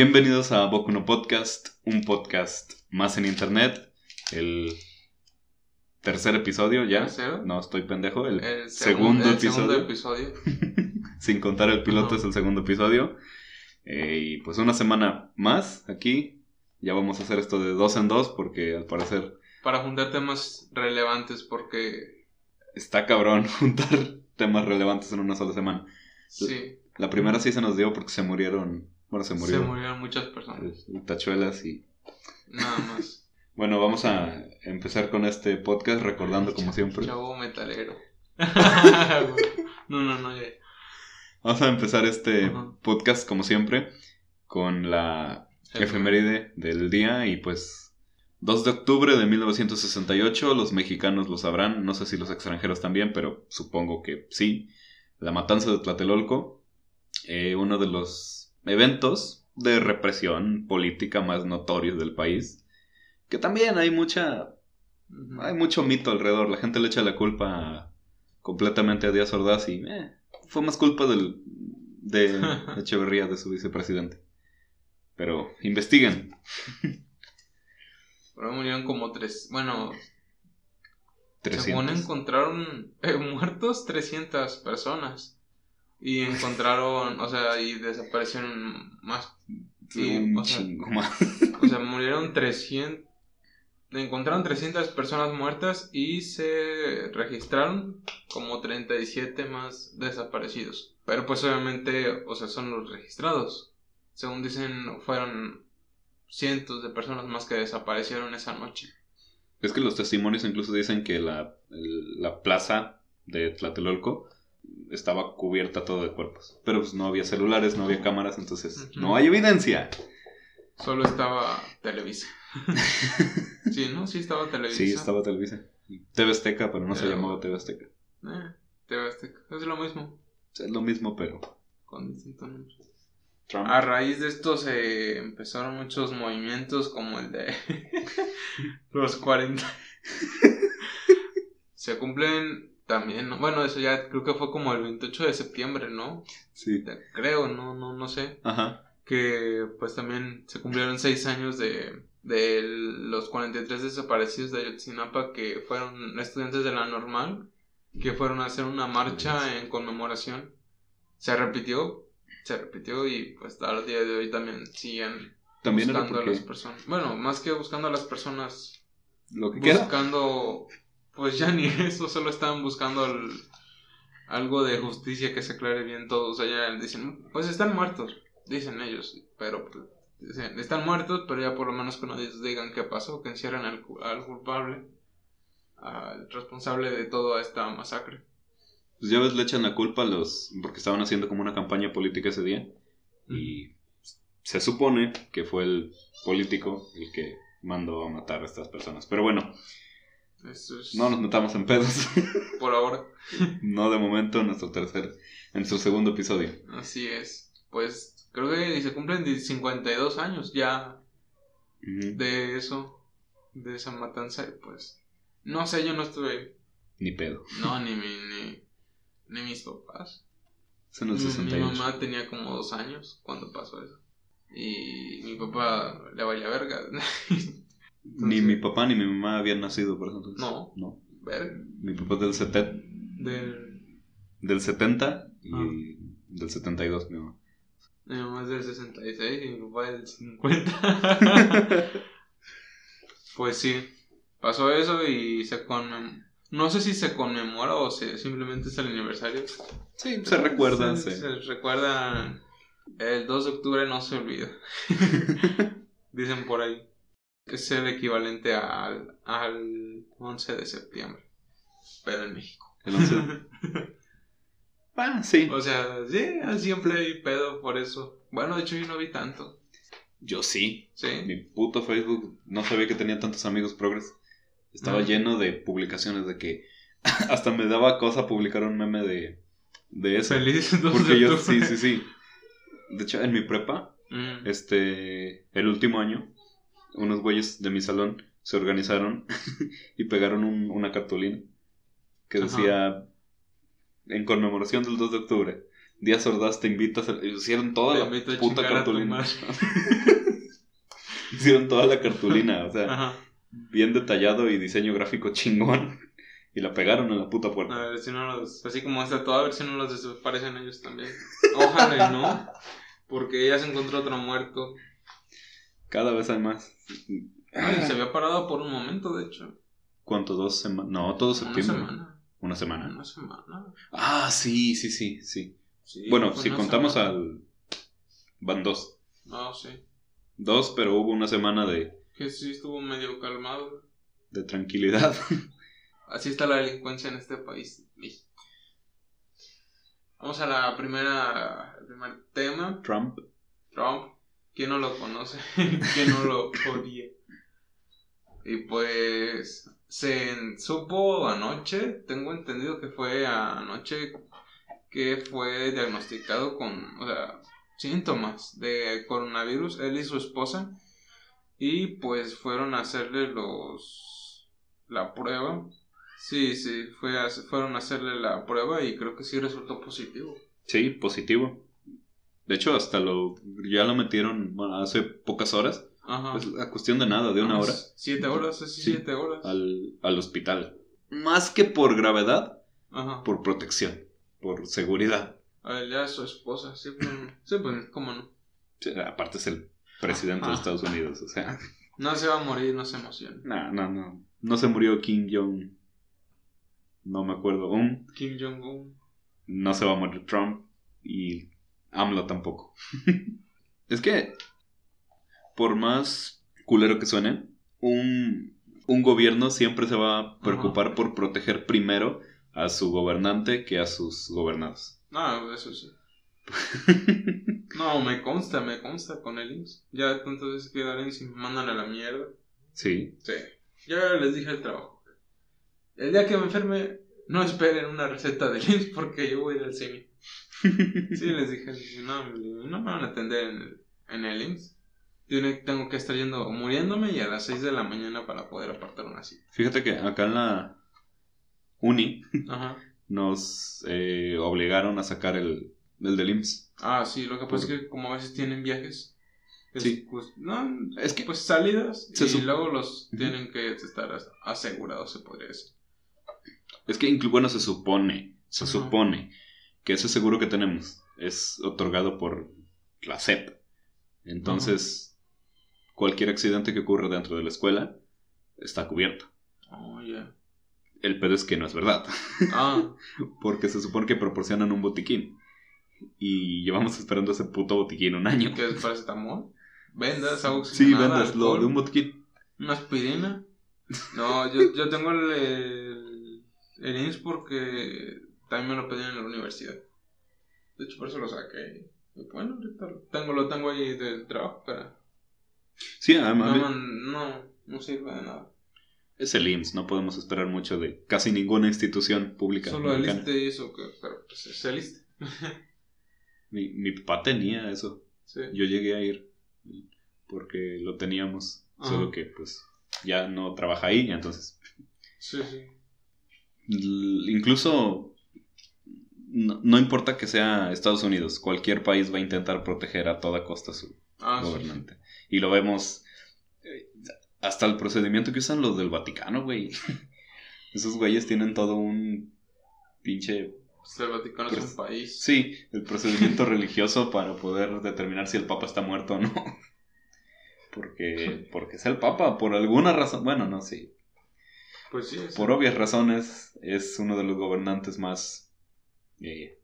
Bienvenidos a Boku no Podcast, un podcast más en internet. El tercer episodio ya. ¿Tercero? No, estoy pendejo. El, El segundo, el episodio. Sin contar el piloto es el segundo episodio. Eh, y pues una semana más aquí. Ya vamos a hacer esto de dos en dos porque al parecer Para juntar temas relevantes porque está cabrón juntar temas relevantes en una sola semana. sí, La primera sí se nos dio porque se murieron. Bueno, se se murieron. muchas personas. Tachuelas y Nada más. Bueno, vamos a empezar con este podcast recordando como siempre. Chavo metalero. no, no, no, ya. Vamos a empezar este podcast como siempre con la efeméride del día y pues 2 de octubre de 1968, los mexicanos lo sabrán, no sé si los extranjeros también, pero supongo que sí. La matanza de Tlatelolco, eh, uno de los eventos de represión política más notorios del país, que también hay mucha hay mucho mito alrededor. La gente le echa la culpa completamente a Díaz Ordaz y eh, fue más culpa del, de Echeverría, de su vicepresidente. Pero investiguen. Pero murieron como tres. Bueno, 300. según encontraron eh, muertos 300 personas. Y encontraron, o sea, y desaparecieron más. y, Un o sea, chingo más. O sea, murieron 300. Encontraron 300 personas muertas y se registraron como 37 más desaparecidos. Pero pues obviamente, o sea, son los registrados. Según dicen, fueron cientos de personas más que desaparecieron esa noche. Es que los testimonios incluso dicen que la, la plaza de Tlatelolco estaba cubierta todo de cuerpos. Pero pues no había celulares, no había cámaras, entonces no hay evidencia. Solo estaba Televisa. Sí, ¿no? Sí estaba Televisa. Sí, estaba Televisa. TV Azteca, pero no se llamaba TV Azteca. Eh, TV Azteca. Es lo mismo, Es lo mismo, pero... con distintos nombres. Trump. A raíz de esto se empezaron muchos movimientos como el de los 40. se cumplen también, ¿no? bueno, eso ya creo que fue como el 28 de septiembre, ¿no? Sí. Creo, no, no, no sé. Ajá. Que pues también se cumplieron seis años de, de los 43 desaparecidos de Ayotzinapa que fueron estudiantes de la normal, que fueron a hacer una marcha en conmemoración. Se repitió, se repitió y pues al día de hoy también siguen También buscando a las personas. Bueno, más que buscando a las personas, lo que queda. Pues ya ni eso, solo estaban buscando el- algo de justicia que se aclare bien todo. O sea, ya dicen, pues están muertos, dicen ellos, pero pues, dicen, están muertos, pero ya por lo menos que nos digan qué pasó, que encierren al, al culpable, al responsable de toda esta masacre. Pues ya ves, le echan la culpa a los. porque estaban haciendo como una campaña política ese día. Y se supone que fue el político el que mandó a matar a estas personas. Pero bueno, Eso es no nos metamos en pedos. por ahora. no de momento en nuestro tercer. en nuestro segundo episodio. Así es. Pues creo que se cumplen 52 años ya de eso, de esa matanza, pues no sé, yo no estuve, Ni pedo. no, ni mi, ni, ni mis papás. En el Mi, mi 68. mamá tenía como dos años cuando pasó eso. Y mi papá le valía verga. Ni mi papá ni mi mamá habían nacido por eso entonces. No. No. Mi papá es del, seten- Del, del 70 y Ah. del 72, mi mamá. mi mamá es del 66 y mi papá es del 50. pues sí, pasó eso y se conmemora. No sé si se conmemora o se, simplemente es el aniversario. Sí, se recuerdan. Se, sí. se recuerdan. El 2 de octubre no se olvida. Dicen por ahí. Es el equivalente al, al 11 de septiembre. Pero en México. El 11. ah, sí. O sea, sí, siempre hay pedo por eso. Bueno, de hecho yo no vi tanto. Yo sí. Sí. Mi puto Facebook no sabía que tenía tantos amigos progres. Estaba Ah. lleno de publicaciones de que hasta me daba cosa publicar un meme de, de eso. Feliz 2 de Porque yo, sí, sí, sí. De hecho, en mi prepa, Mm. este, el último año, unos güeyes de mi salón se organizaron y pegaron un- una cartulina que Ajá. decía, en conmemoración del 2 de octubre, Díaz Ordaz te invita a. Hicieron toda Te la puta cartulina. Hicieron toda la cartulina, o sea, Ajá. bien detallado y diseño gráfico chingón. Y la pegaron en la puta puerta. A ver si no los. Así como está todo, a ver si no los desaparecen ellos también. Ojalá no. Porque ya se encontró otro muerto. Cada vez hay más. Ay, se había parado por un momento, de hecho. ¿Cuánto? ¿Dos semanas? No, todo Una septiembre. semana. Una semana. Una semana. Ah, sí, sí, sí, sí. Sí, Bueno, si contamos semana. al... Van dos. No, sí. Dos, pero hubo una semana de, Que sí estuvo medio calmado. de tranquilidad. Así está la delincuencia en este país, México. Vamos a la primera, el primer tema. Trump. Trump. ¿Quién no lo conoce? ¿Quién no lo odia? Y pues se supo anoche, tengo entendido que fue anoche que fue diagnosticado con, o sea, síntomas de coronavirus, él y su esposa. Y pues fueron a hacerle los la prueba. Sí, sí, fue a- fueron a hacerle la prueba y creo que sí resultó positivo. Sí, positivo. De hecho, hasta lo... Ya lo metieron bueno, hace pocas horas. Ajá. Pues a cuestión de nada, de una hora. Siete horas, sí, siete horas. Al, al hospital. Más que por gravedad, Ajá. por protección. Por seguridad. A ver, ya su esposa, sí, pues, sí, pues, cómo no. Sí, aparte es el presidente de. Estados Unidos. O sea, No se va a morir, no se emocione. no, no, no. No se murió Kim Jong. No me acuerdo. Un. Kim Jong-un. no se va a morir Trump y AMLO tampoco. es que, por más culero que suene, un, un gobierno siempre se va a preocupar por proteger primero a su gobernante que a sus gobernados. No, eso sí. No, me consta, me consta con el IMSS. Ya tantas veces que el IMSS y me mandan a la mierda. sí, Sí. Ya les dije el trabajo. El día que me enferme, no esperen una receta del IMSS porque yo voy a ir al. Sí, les dije, no, me- no me van a atender en el, en el IMSS. Yo tengo que estar yendo muriéndome y a las 6 de la mañana para poder apartar una cita. fíjate que acá en la uni Ajá. nos eh, obligaron a sacar el, el del IMSS. Ah, sí, lo que pasa Por- es que como a veces tienen viajes. es, Sí. Pues, no, Es que pues salidas y sup- luego los tienen que estar as- asegurados, se podría decir. Es que, bueno, se supone, se Ajá. supone que ese seguro que tenemos es otorgado por la SEP. Entonces, cualquier accidente que ocurra dentro de la escuela está cubierto. Oh, ya. El pedo es que no es verdad, Ah, porque se supone que proporcionan un botiquín. Y llevamos esperando ese puto botiquín un año. ¿qué es paracetamol? Vendas, agua Sí, vendas lo de un botiquín. una aspirina. No, yo, yo tengo el, el, el IMSS porque también me lo pedían en la universidad. De hecho, por eso lo saqué. Y bueno, ahorita lo tengo, lo tengo ahí del trabajo, pero Sí, además no, no, no sirve de nada. es el IMSS, no podemos esperar mucho de casi ninguna institución pública. Solo el. ISSSTE y eso, que, pero pues es el ISSSTE. Mi, mi papá tenía eso. Sí. Yo llegué a ir porque lo teníamos, Ajá. solo que pues ya no trabaja ahí, entonces Sí, sí. l- incluso no, no importa que sea Estados Unidos, cualquier país va a intentar proteger a toda costa a su Ah, sí, gobernante. Y lo vemos eh, hasta el procedimiento que usan los del Vaticano, güey. Esos güeyes tienen todo un pinche Pues el Vaticano es Pues, un país. Sí, el procedimiento religioso para poder determinar si el Papa está muerto o no. Porque, porque es el Papa, por alguna razón. Bueno, no, sí. Pues sí, Por obvias razones, es uno de los gobernantes más eh,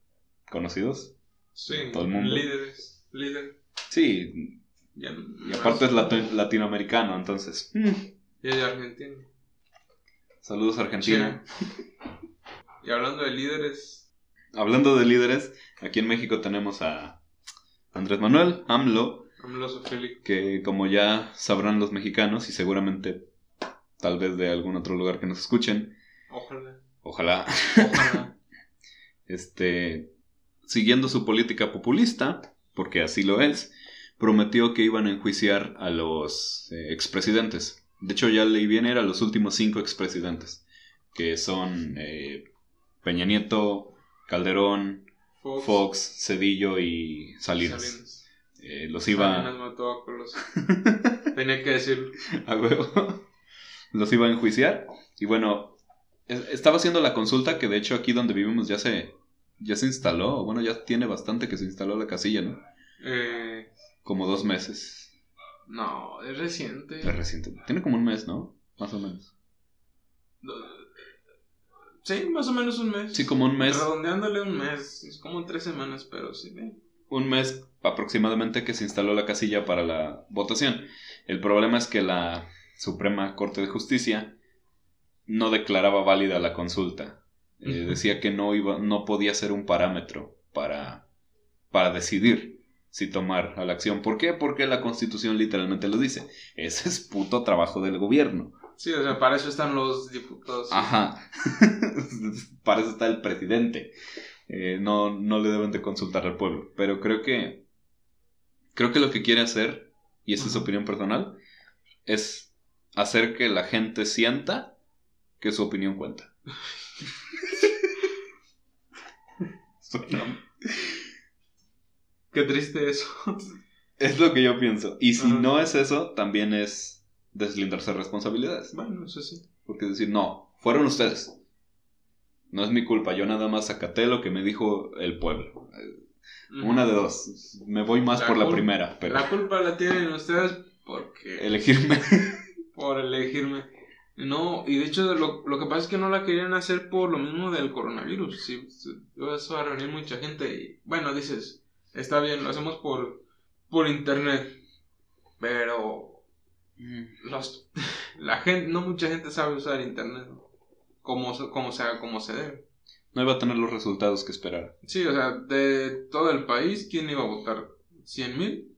conocidos. sí, todo el mundo. líderes, líder. Sí, y aparte es latinoamericano, entonces. mm, Y es de Argentina. Saludos Argentina. Y hablando de líderes, Hablando de líderes, aquí en México tenemos a Andrés Manuel, AMLO, AMLO que como ya sabrán los mexicanos y seguramente tal vez de algún otro lugar que nos escuchen, Ojalá, ojalá, ojalá. Este, siguiendo su política populista, porque así lo es, prometió que iban a enjuiciar a los eh, expresidentes. De hecho, ya leí bien, era los últimos cinco expresidentes, que son eh, Peña Nieto, Calderón, Fox, Fox, Cedillo y Salinas. Salinas. Eh, los iba Salinas mató a Colosio. Tenía que decirlo. a huevo. Los iba a enjuiciar. Y bueno, estaba haciendo la consulta que de hecho aquí donde vivimos ya se, ya se instaló. Bueno, ya tiene bastante que se instaló la casilla, ¿no? Eh, Como dos meses. no, es reciente. Es reciente. Tiene como un mes, ¿no? Más o menos. Sí, más o menos un mes. Sí, como un mes. Redondeándole un mes. Es como tres semanas, pero sí. eh. un mes aproximadamente que se instaló la casilla para la votación. El problema es que la Suprema Corte de Justicia no declaraba válida la consulta. Eh, decía que no iba, no podía ser un parámetro para, para decidir si tomar a la acción. ¿Por qué? Porque la Constitución literalmente lo dice. Ese es puto trabajo del gobierno. Sí, o sea, para eso están los diputados. Ajá. Para eso está el presidente. Eh, no, no le deben de consultar al pueblo. Pero creo que. Creo que lo que quiere hacer, y esa es opinión personal, es hacer que la gente sienta que su opinión cuenta. Qué triste eso. es lo que yo pienso. Y si no es eso, también es deslindarse de responsabilidades. bueno, eso sí. Porque decir, no, fueron ustedes. No es mi culpa, yo nada más acaté lo que me dijo el pueblo. Una de dos. Me voy más La por la primera, pero La culpa la tienen ustedes porque... elegirme. Por elegirme. No, y de hecho lo, lo que pasa es que no la querían hacer por lo mismo del coronavirus. Sí, sí, eso va a reunir mucha gente y... Bueno, dices, está bien, lo hacemos por, por internet. Pero los, la gente, no mucha gente sabe usar internet. Como, se- como, sea, como se debe. No iba a tener los resultados que esperara. Sí, o sea, de todo el país, ¿quién iba a votar? ¿100 mil?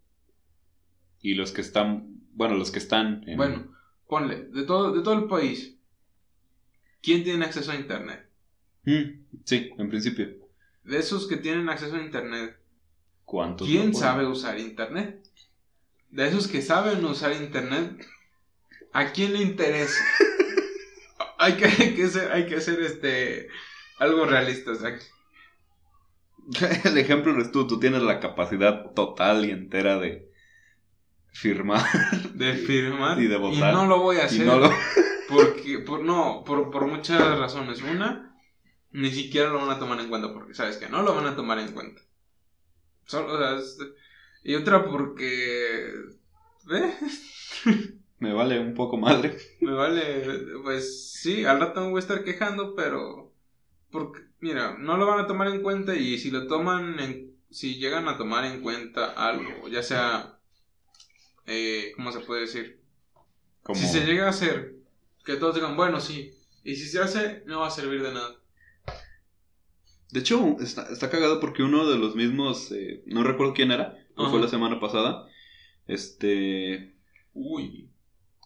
Y los que están, bueno, los que están en... Bueno, ponle, de todo, de todo el país, ¿quién tiene acceso a internet? Mm, sí, en principio. De esos que tienen acceso a internet, ¿Cuántos? ¿quién no sabe usar internet? De esos que saben usar internet, ¿a quién le interesa? hay, que, hay que ser, hay que ser este algo realista, o sea, El ejemplo eres tú, tú tienes la capacidad total y entera de firmar de firmar Y de votar. no lo voy a y hacer no lo... porque por no por, por muchas razones una ni siquiera lo van a tomar en cuenta porque sabes que no lo van a tomar en cuenta Solo, o sea, es- y otra porque ¿eh? Me vale un poco madre. me vale pues sí al rato me voy a estar quejando pero porque mira no lo van a tomar en cuenta y si lo toman en si llegan a tomar en cuenta algo ya sea eh, cómo se puede decir. Si se llega a hacer, que todos digan, bueno, sí. Y si se hace, no va a servir de nada. De hecho, está, está cagado porque uno de los mismos, eh, no recuerdo quién era, o Ajá. fue la semana pasada, este, Uy.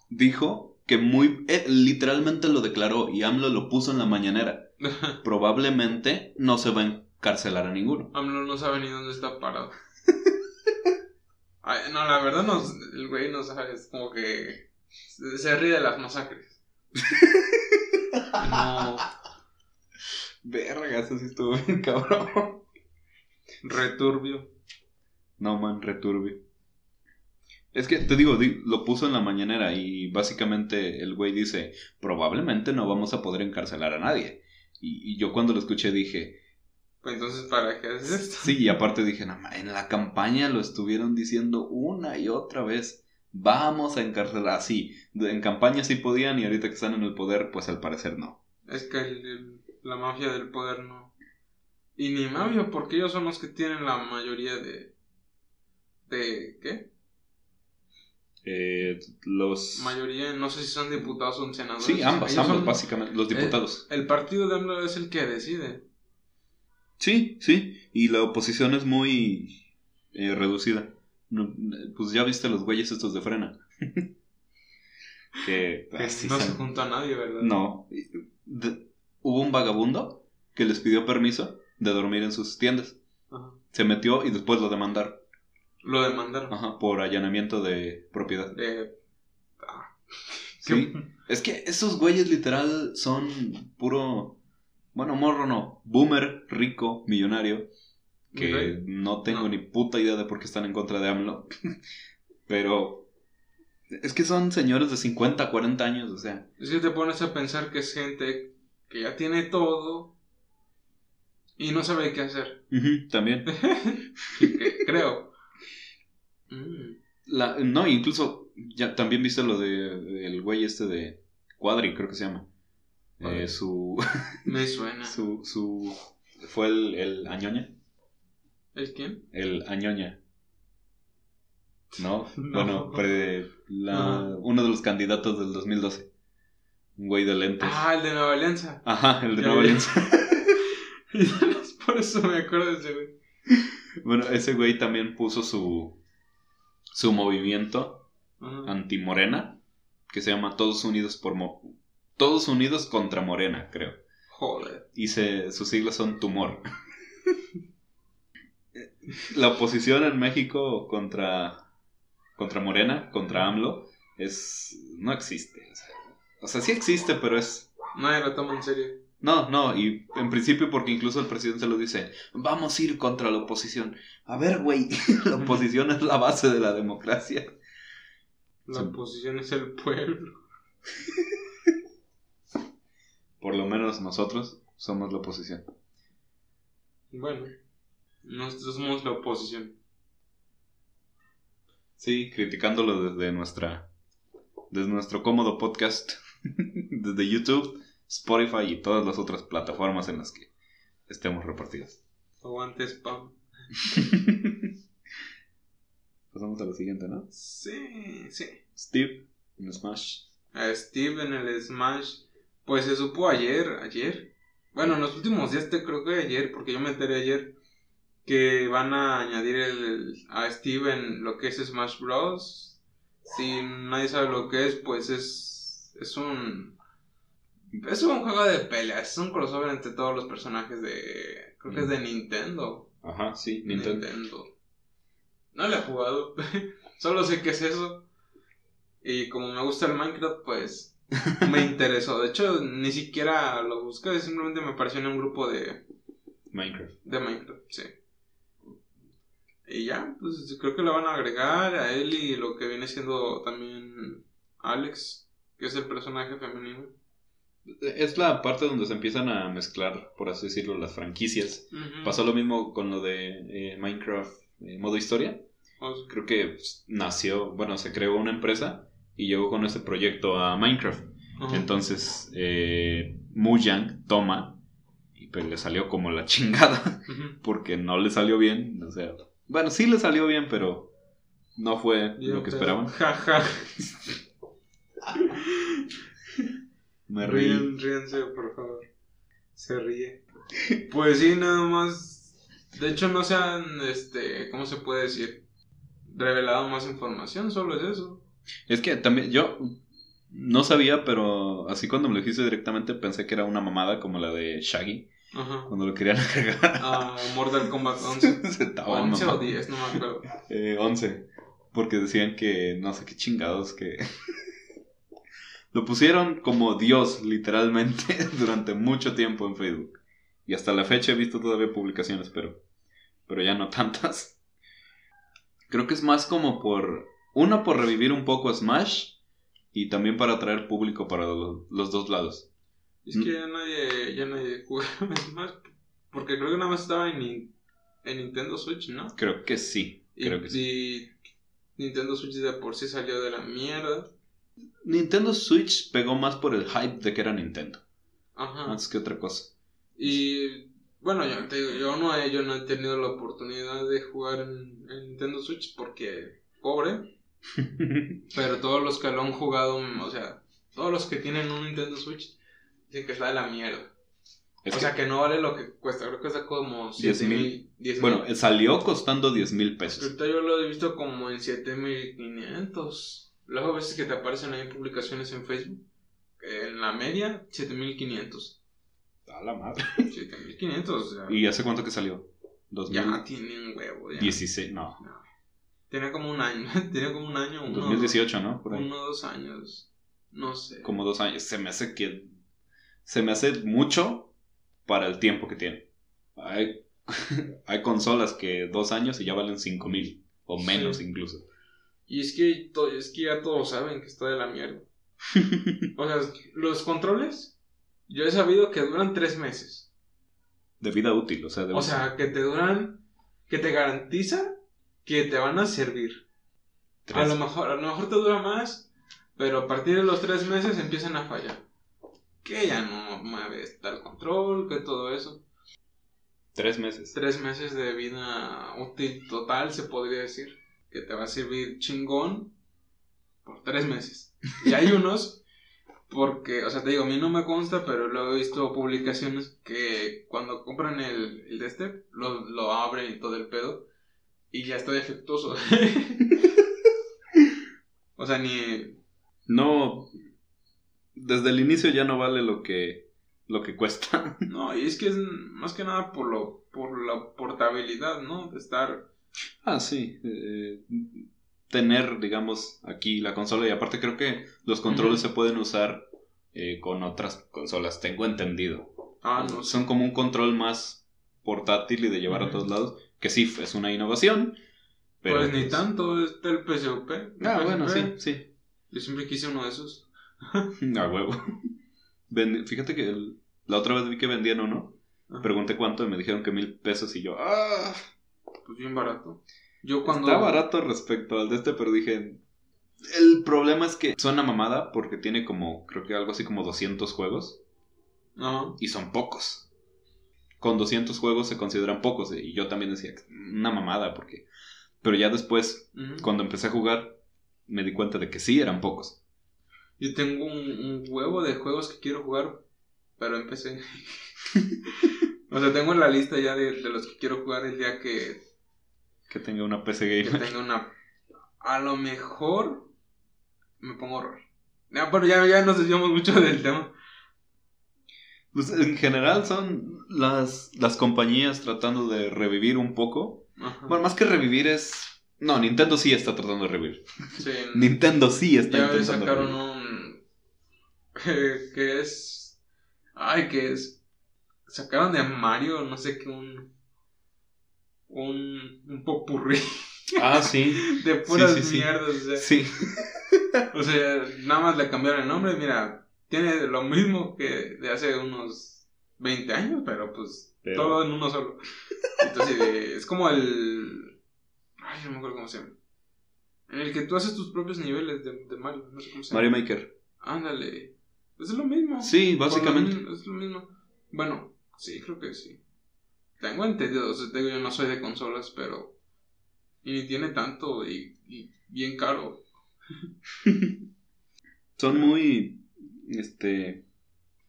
dijo que muy, eh, literalmente lo declaró y AMLO lo puso en la mañanera. Probablemente no se va a encarcelar a ninguno. AMLO no sabe ni dónde está parado. Ay, no, la verdad, no, el güey no sabe. Es como que se, se ríe de las masacres. No, Verga, eso sí estuvo bien cabrón. returbio. No, man, returbio. Es que te digo, di- lo puso en la mañanera y básicamente el güey dice, probablemente no vamos a poder encarcelar a nadie. Y, y yo cuando lo escuché dije, Pues entonces, ¿para qué haces esto? sí, y aparte dije, en la campaña lo estuvieron diciendo una y otra vez, vamos a encarcelar. Sí, de- en campaña sí podían y ahorita que están en el poder, pues al parecer no. Es que el- el- la mafia del poder no. Y ni mafia, porque ellos son los que tienen la mayoría de. ¿De qué? Eh, los... mayoría, no sé si son diputados o senadores. Sí, ambas, ambos, son- básicamente, los diputados. El partido de AMLO es el que decide. Sí, sí, y la oposición es muy eh, reducida. No, pues ya viste los güeyes estos de frena. que no se son. junta a nadie, ¿verdad? No. De- hubo un vagabundo que les pidió permiso de dormir en sus tiendas. Ajá. Se metió y después lo demandaron. Lo demandaron. Ajá, por allanamiento de propiedad. Ah, Sí. Es que esos güeyes literal son puro... Bueno, morro no. Boomer, rico, millonario. que no tengo ni puta idea de por qué están en contra de AMLO. Pero es que son señores de 50, 40 años, o sea. Es que te pones a pensar que es gente que ya tiene todo y no sabe qué hacer. también. Creo. Mm. La, no, incluso ya también viste lo de del güey este de Cuadri, creo que se llama. Eh, su, Me suena. su, su, fue el, el Añoña. ¿El quién? El Añoña. ¿No? No. Bueno, pre- la- No. uno de los candidatos del 2012. Un güey de lentes. Ah, el de Nueva Alianza. Ajá, el de Ya Nueva. Alianza. Por eso me acuerdo de ese güey. Bueno, ese güey también puso su, su movimiento anti-morena, que se llama Todos Unidos por Mo- Todos Unidos contra Morena, creo. Joder. Y se, sus siglas son Tumor. La oposición en México contra, contra Morena, contra AMLO, es no existe. O sea, o sea, sí existe, pero es... Nadie lo toma en serio. No, no, y en principio porque incluso el presidente lo dice, vamos a ir contra la oposición. A ver, güey, la oposición es la base de la democracia. La oposición es el pueblo. Por lo menos nosotros somos la oposición. Bueno, nosotros somos la oposición. Sí, criticándolo desde nuestra desde nuestro cómodo podcast, desde YouTube, Spotify y todas las otras plataformas en las que estemos repartidos. Aguante spam. Pasamos a la siguiente, ¿no? Sí, sí. Steve en Smash. A Steve en el Smash. Pues se supo ayer, ayer. Bueno, en los últimos días te creo que ayer, porque yo me enteré ayer que van a añadir el, a Steve en lo que es Smash Bros. Si nadie sabe lo que es, pues es es un es un juego de peleas, es un crossover entre todos los personajes de creo que es de Nintendo. Ajá, sí, Nintendo. Nintendo. No lo he jugado. Solo sé que es eso. Y como me gusta el Minecraft, pues me interesó. De hecho, ni siquiera lo busqué, simplemente me apareció en un grupo de, Minecraft. de Minecraft, sí. Y ya, pues creo que lo van a agregar a él y lo que viene siendo también Alex, que es el personaje femenino. Es la parte donde se empiezan a mezclar, por así decirlo, las franquicias. Pasó lo mismo con lo de eh, Minecraft eh, modo historia. Creo que pues, nació, bueno, se creó una empresa y llegó con ese proyecto a Minecraft. Entonces, eh, Mujang toma y pues le salió como la chingada porque no le salió bien. O sea, bueno, sí le salió bien, pero no fue lo que pero- esperaban. Jaja. Me reí. Ríen, ríense, por favor. Se ríe. Pues sí, nada más. De hecho, no se han, este, ¿cómo se puede decir? Revelado más información, solo es eso. Es que también yo no sabía, pero así cuando me lo dijiste directamente pensé que era una mamada como la de Shaggy Ajá. cuando lo querían agregar. Ah, Mortal Kombat 11. Se estaban 11 o mamando. 10, no me acuerdo. Eh, 11. Porque decían que no sé qué chingados que... Lo pusieron como Dios, literalmente, durante mucho tiempo en Facebook. Y hasta la fecha he visto todavía publicaciones, pero, pero ya no tantas. Creo que es más como por... Uno, por revivir un poco Smash. Y también para atraer público para lo- los dos lados. Es que ya nadie, ya nadie juega Smash. Porque creo que nada más estaba en, en Nintendo Switch, ¿no? Creo que sí. Y, Creo que sí. y Nintendo Switch de por sí salió de la mierda. Nintendo Switch pegó más por el hype de que era Nintendo. Ajá. Antes que otra cosa. Y bueno, yo, te digo, yo no he, yo no he tenido la oportunidad de jugar en, en Nintendo Switch porque pobre, pero todos los que lo han jugado, o sea, todos los que tienen un Nintendo Switch dicen que está de la mierda. Es o que- sea, que no vale lo que cuesta, creo que está como 10 7 mil. mil. 10 Bueno, salió costando 10 mil pesos. Ahorita yo lo he visto como en 7500. Luego a veces que te aparecen ahí publicaciones en Facebook. En la media, 7500. A la madre. 7500, o sea. ¿Y hace cuánto que salió? Ya tiene un huevo. Ya. 2016, no. No. Tiene como un año. Tiene como un año. Uno, 2018, ¿no? Por ahí. Uno dos años. No sé. Como dos años. Se me hace que. Se me hace mucho para el tiempo que tiene. Ay, hay consolas que dos años y ya valen cinco mil o menos Sí. incluso. Y es que, es que ya todos saben que está de la mierda. O sea, los controles, yo he sabido que duran tres meses. De vida útil, o sea, de O sea, que te duran, que te garantiza que te van a servir. A lo mejor, a lo mejor te dura más, pero a partir de los tres meses empiezan a fallar. Que ya no mueves tal control, que todo eso. tres meses. Tres meses de vida útil total, se podría decir. Que te va a servir chingón por tres meses. Y hay unos, porque, o sea, te digo, a mí no me consta, pero luego he visto publicaciones que cuando compran el, el de este, lo, lo abren y todo el pedo, y ya está defectuoso. o sea, ni. No, desde el inicio ya no vale lo que, lo que cuesta. No, y es que es más que nada por, lo, por la portabilidad, ¿no? De estar. Ah, sí. eh, tener, digamos, aquí la consola y aparte creo que los controles se pueden usar eh, con otras consolas, tengo entendido. Ah, no. Son como un control más portátil y de llevar a todos lados, que sí, es una innovación. Pero pues ni tanto, está el el Ah, bueno, sí, sí. Yo siempre quise uno de esos. A huevo. Fíjate que el- la otra vez vi que vendían uno. Ajá. Pregunté cuánto y me dijeron que mil pesos y yo, ah, Pues bien barato. Yo cuando. está barato respecto al de este, pero dije, el problema es que suena mamada porque tiene como, creo que algo así como 200 juegos Ajá. y son pocos. Con 200 juegos se consideran pocos y yo también decía, una mamada porque... Pero ya después, cuando empecé a jugar, me di cuenta de que sí eran pocos. Yo tengo un, un huevo de juegos que quiero jugar, pero empecé. o sea, tengo la lista ya de, de los que quiero jugar el día que, Que tenga una PC que gamer. tenga una. A lo mejor me pongo horror. Ya, pero ya, ya nos desviamos mucho del tema. Pues en general son las, las compañías tratando de revivir un poco. Ajá. Bueno, más que revivir es... No, Nintendo sí está tratando de revivir. Sí, Nintendo sí está ya intentando sacaron un. que es. Ay, que es. Sacaron de Mario, no sé qué, un. Un. Un popurrí Ah, sí. de puras sí, sí. mierdas. O sea, Sí. o sea, nada más le cambiaron el nombre. Mira, tiene lo mismo que de hace unos 20 años, pero pues Pero- todo en uno solo. Entonces, eh, es como el. Ay, no me acuerdo cómo se llama. En el que tú haces tus propios niveles de, de Mario, no sé cómo se llama. Mario Maker. Ándale. Es lo mismo. Sí, lo básicamente. Es lo mismo. Bueno, sí, creo que sí. Tengo entendido, o sea, digo, yo no soy de consolas, pero... Y ni tiene tanto y, y bien caro. Son muy... Este...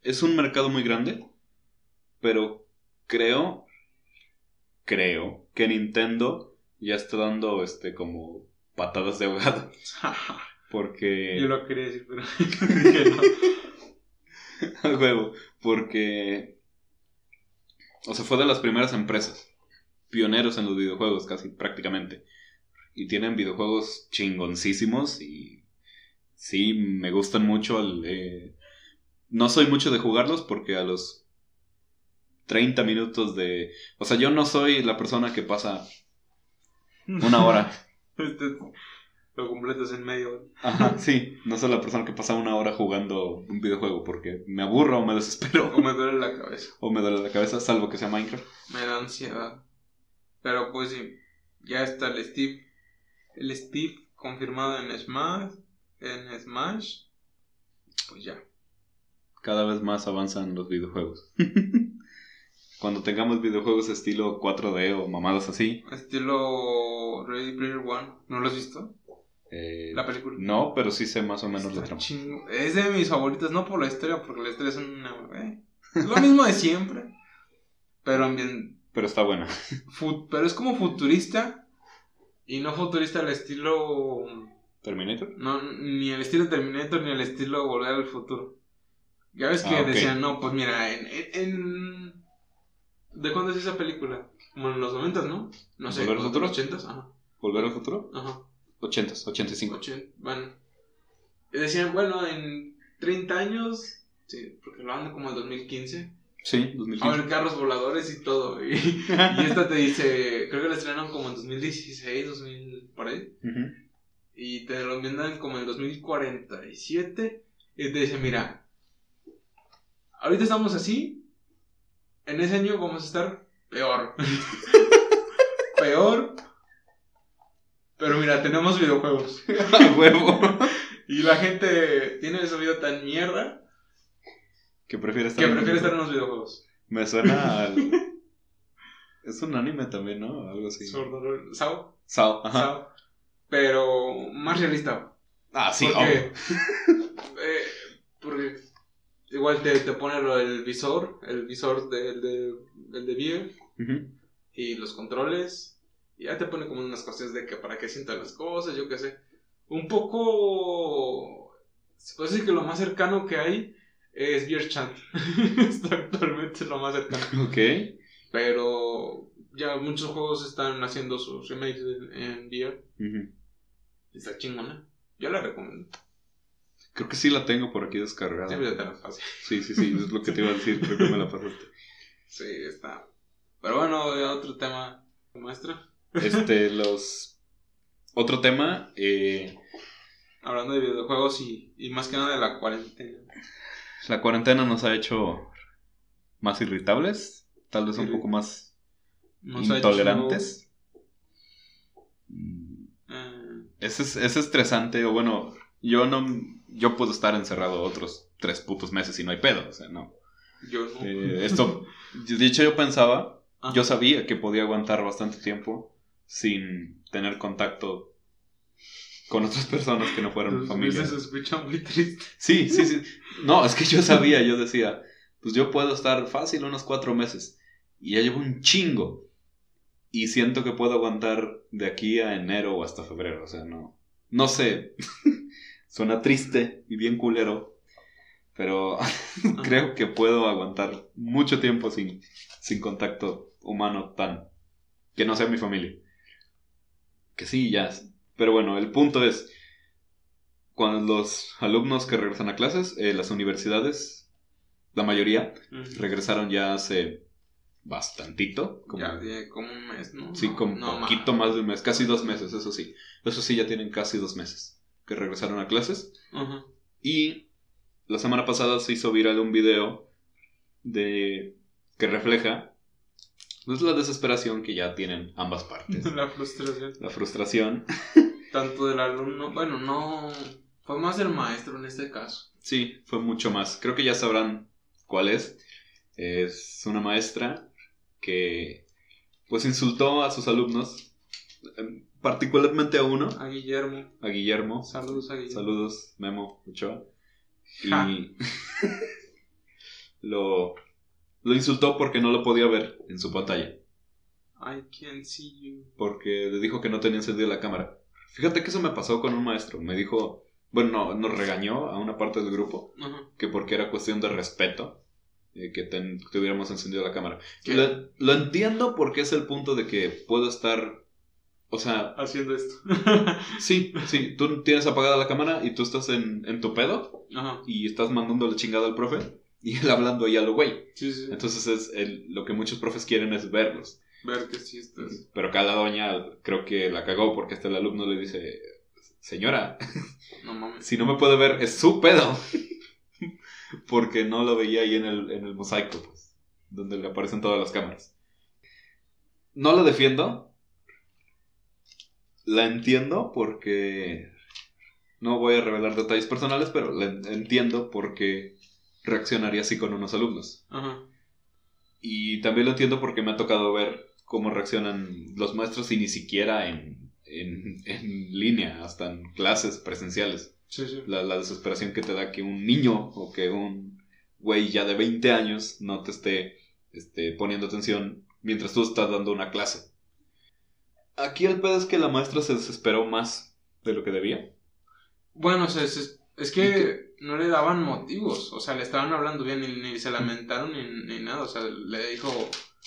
Es un mercado muy grande. Pero creo... Creo que Nintendo ya está dando este como patadas de ahogado. Porque... yo lo quería decir, pero... que no. A huevo, porque. O sea, fue de las primeras empresas. Pioneros en los videojuegos, casi prácticamente. Y tienen videojuegos chingoncísimos y. Sí, me gustan mucho. el, eh, No soy mucho de jugarlos porque a los 30 minutos de. O sea, yo no soy la persona que pasa una hora. Este, lo completas en medio. Ajá, sí, no soy la persona que pasa una hora jugando un videojuego porque me aburro o me desespero. O me duele la cabeza. O me duele la cabeza, salvo que sea Minecraft. Me da ansiedad. Pero pues sí, ya está el Steve. El Steve confirmado en Smash. En Smash. Pues ya. Cada vez más avanzan los videojuegos. Cuando tengamos videojuegos estilo 4D o mamadas así. Estilo Ready Player One. ¿No lo has visto? eh, La película. no, pero sí sé más o menos la Está trama. chingo- Es de mis favoritas, no por la historia, porque la historia es una. eh, es lo mismo de siempre. Pero ambien- Pero está buena. pero es como futurista. Y no futurista al estilo. ¿Terminator? No, ni el estilo Terminator ni el estilo Volver al Futuro. Ya ves que Ah, decían, no, pues mira, en, en, en- ¿De cuándo es esa película? Como en los 90, ¿no? No sé, ¿Volver al ¿los Futuro? 80? Ajá. ¿Volver al futuro? Ajá. 80, 85. 80, bueno. Y decían, bueno, en 30 años, sí, porque lo ando como en 2015, Sí, 2015. A ver, carros voladores y todo. Y, y esta te dice, creo que la estrenaron como en 2016, 2000, por ahí. Y te lo vendan como en 2047. Y te dice, mira, ahorita estamos así. En ese año vamos a estar peor. peor. Pero mira, tenemos videojuegos. A huevo. Y la gente tiene su vida tan mierda que prefiere estar que en- prefiere estar en los videojuegos. Me suena al... Es un anime también, ¿no? Algo así. Sordo- Sao, Sao. Ajá. Sao. Pero más realista. Ah, sí. porque, eh, porque igual te, te pone del visor, el visor del de, el de. Ujú. y los controles. Y ya te pone como unas cosas de que para que sientan las cosas, yo qué sé. Un poco. Se puede decir que lo más cercano que hay es Beer Chant. Actualmente es lo más cercano. Ok. Pero ya muchos juegos están haciendo sus remakes en, en VR. Está chingona. Yo la recomiendo. Creo que sí la tengo por aquí descargada. Sí, ya te la pasé. Sí, sí, sí, es lo que te iba a decir, creo que me la pasaste. Sí, está. Pero bueno, otro tema, maestra. Este, los... Otro tema, eh, Hablando de videojuegos y, y más que nada de la cuarentena. la cuarentena nos ha hecho más irritables, tal vez un poco más Nos intolerantes. hecho, eh, Es, es, es estresante, o bueno, yo no, yo puedo estar encerrado otros tres putos meses y no hay pedo, o sea, no. yo no. Eh, esto, de hecho yo pensaba, Ajá. yo sabía que podía aguantar bastante tiempo sin tener contacto con otras personas que no fueran familia. se escucha muy triste. Sí, sí, sí. No, es que yo sabía, yo decía, pues yo puedo estar fácil unos cuatro meses. Y ya llevo un chingo. Y siento que puedo aguantar de aquí a enero o hasta febrero. O sea, no. No sé. Suena triste y bien culero. Pero creo que puedo aguantar mucho tiempo sin, sin contacto humano tan. que no sea mi familia. Que sí, ya. Pero bueno, el punto es cuando los alumnos que regresan a clases, eh, las universidades, la mayoría, regresaron ya hace bastantito. Como, Ya, ya como un mes, ¿no? sí, como no, poquito más de un mes, casi dos meses, eso sí. Eso sí, ya tienen casi dos meses que regresaron a clases. Y la semana pasada se hizo viral un video de que refleja pues, la desesperación que ya tienen ambas partes. La frustración. La frustración. Tanto del alumno, bueno, no. Fue más del maestro en este caso. Sí, fue mucho más. Creo que ya sabrán cuál es. Es una maestra que pues insultó a sus alumnos, em, particularmente a uno, A Guillermo. a Guillermo. Saludos a Guillermo. Saludos, Memo Ochoa. Ja. Y lo, lo insultó porque no lo podía ver en su pantalla. I can see you. Porque le dijo que no tenía encendido la cámara. Fíjate que eso me pasó con un maestro. Me dijo, bueno, no, nos regañó a una parte del grupo que porque era cuestión de respeto eh, que ten- tuviéramos encendido la cámara. Lo, lo entiendo porque es el punto de que puedo estar, o sea, Haciendo esto. sí, sí, tú tienes apagada la cámara y tú estás en, en tu pedo Ajá. y estás mandando la chingada al profe y él hablando ahí a lo güey. Sí, sí. Entonces es el- lo que muchos profes quieren es verlos. Ver que sí estás. Pero cada doña creo que la cagó porque hasta el alumno le dice, señora, No mames. si no me puede ver es su pedo. porque no lo veía ahí en el, en el mosaico, pues, donde le aparecen todas las cámaras. No la defiendo. La entiendo porque... No voy a revelar detalles personales, pero la en- entiendo porque reaccionaría así con unos alumnos. Ajá. Y también lo entiendo porque me ha tocado ver cómo reaccionan los maestros y ni siquiera en, en, en línea, hasta en clases presenciales. Sí, sí. La, la desesperación que te da que un niño o que un güey ya de 20 años no te esté este, poniendo atención mientras tú estás dando una clase. Aquí el pedo es que la maestra se desesperó más de lo que debía. Bueno, o sea, es, es ¿Y que no le daban motivos. O sea, le estaban hablando bien y ni se lamentaron ni, ni nada. O sea, le dijo.